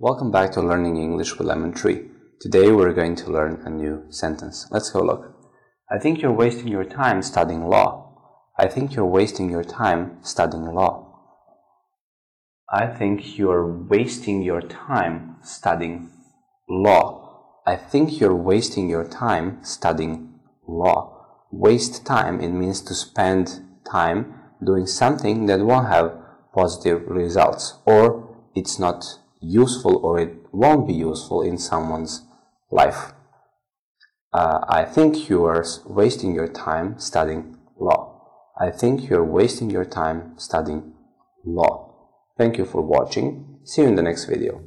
Welcome back to Learning English with Lemon Tree. Today we're going to learn a new sentence. Let's go look. I think you're wasting your time studying law. I think you're wasting your time studying law. I think you're wasting your time studying law. I think you're wasting your time studying law. Waste time, it means to spend time doing something that won't have positive results or it's not useful or it won't be useful in someone's life. Uh, I think you are wasting your time studying law. I think you're wasting your time studying law. Thank you for watching. See you in the next video.